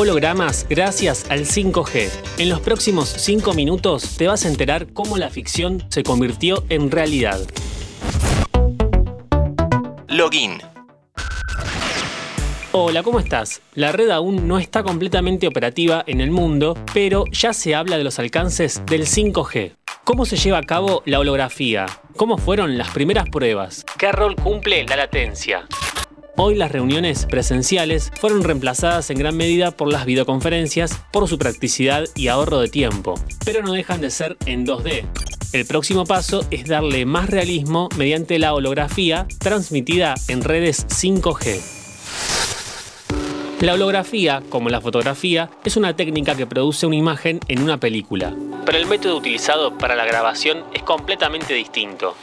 Hologramas gracias al 5G. En los próximos 5 minutos te vas a enterar cómo la ficción se convirtió en realidad. Login. Hola, ¿cómo estás? La red aún no está completamente operativa en el mundo, pero ya se habla de los alcances del 5G. ¿Cómo se lleva a cabo la holografía? ¿Cómo fueron las primeras pruebas? ¿Qué rol cumple la latencia? Hoy las reuniones presenciales fueron reemplazadas en gran medida por las videoconferencias por su practicidad y ahorro de tiempo, pero no dejan de ser en 2D. El próximo paso es darle más realismo mediante la holografía transmitida en redes 5G. La holografía, como la fotografía, es una técnica que produce una imagen en una película, pero el método utilizado para la grabación es completamente distinto.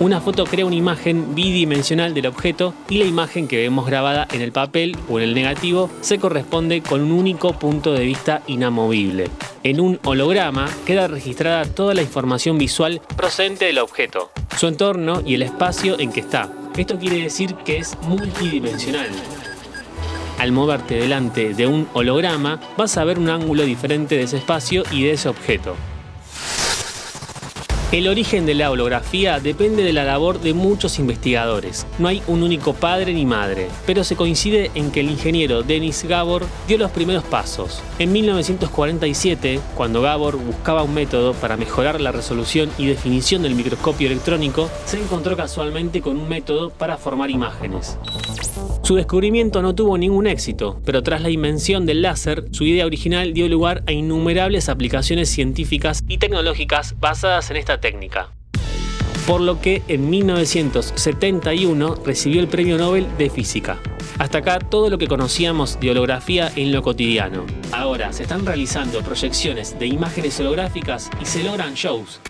Una foto crea una imagen bidimensional del objeto y la imagen que vemos grabada en el papel o en el negativo se corresponde con un único punto de vista inamovible. En un holograma queda registrada toda la información visual procedente del objeto, su entorno y el espacio en que está. Esto quiere decir que es multidimensional. Al moverte delante de un holograma vas a ver un ángulo diferente de ese espacio y de ese objeto. El origen de la holografía depende de la labor de muchos investigadores. No hay un único padre ni madre, pero se coincide en que el ingeniero Denis Gabor dio los primeros pasos. En 1947, cuando Gabor buscaba un método para mejorar la resolución y definición del microscopio electrónico, se encontró casualmente con un método para formar imágenes. Su descubrimiento no tuvo ningún éxito, pero tras la invención del láser, su idea original dio lugar a innumerables aplicaciones científicas y tecnológicas basadas en esta técnica. Por lo que en 1971 recibió el Premio Nobel de Física. Hasta acá todo lo que conocíamos de holografía en lo cotidiano. Ahora se están realizando proyecciones de imágenes holográficas y se logran shows.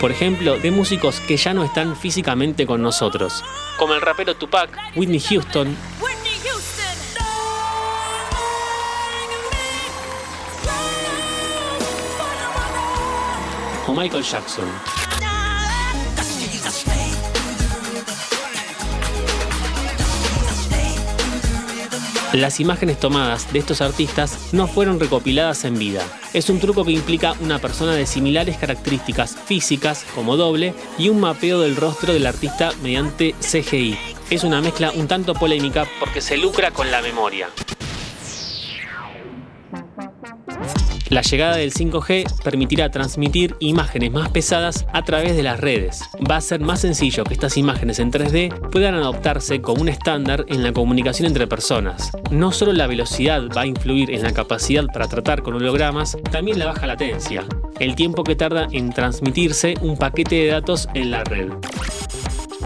Por ejemplo, de músicos que ya no están físicamente con nosotros, como el rapero Tupac, Whitney Houston, Michael Jackson. Las imágenes tomadas de estos artistas no fueron recopiladas en vida. Es un truco que implica una persona de similares características físicas como doble y un mapeo del rostro del artista mediante CGI. Es una mezcla un tanto polémica porque se lucra con la memoria. La llegada del 5G permitirá transmitir imágenes más pesadas a través de las redes. Va a ser más sencillo que estas imágenes en 3D puedan adoptarse como un estándar en la comunicación entre personas. No solo la velocidad va a influir en la capacidad para tratar con hologramas, también la baja latencia, el tiempo que tarda en transmitirse un paquete de datos en la red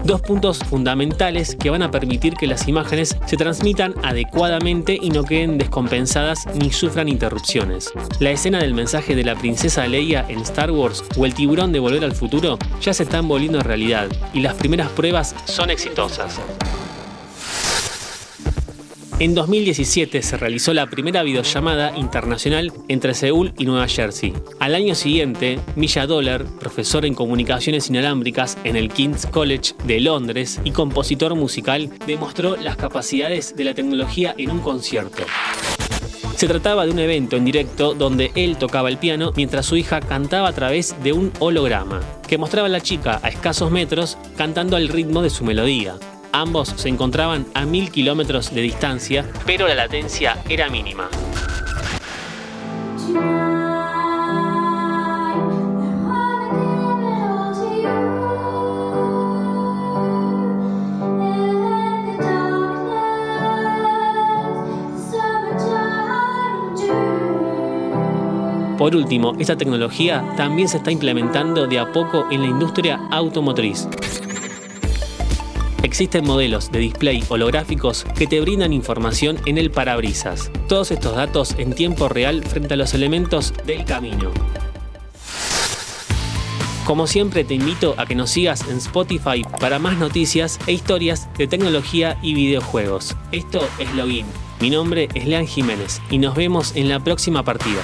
dos puntos fundamentales que van a permitir que las imágenes se transmitan adecuadamente y no queden descompensadas ni sufran interrupciones. La escena del mensaje de la princesa Leia en Star Wars o el tiburón de Volver al Futuro ya se están volviendo realidad y las primeras pruebas son exitosas. En 2017 se realizó la primera videollamada internacional entre Seúl y Nueva Jersey. Al año siguiente, Milla Dollar, profesor en comunicaciones inalámbricas en el King's College de Londres y compositor musical, demostró las capacidades de la tecnología en un concierto. Se trataba de un evento en directo donde él tocaba el piano mientras su hija cantaba a través de un holograma, que mostraba a la chica a escasos metros cantando al ritmo de su melodía. Ambos se encontraban a mil kilómetros de distancia, pero la latencia era mínima. Por último, esta tecnología también se está implementando de a poco en la industria automotriz. Existen modelos de display holográficos que te brindan información en el parabrisas. Todos estos datos en tiempo real frente a los elementos del camino. Como siempre te invito a que nos sigas en Spotify para más noticias e historias de tecnología y videojuegos. Esto es Login. Mi nombre es Lean Jiménez y nos vemos en la próxima partida.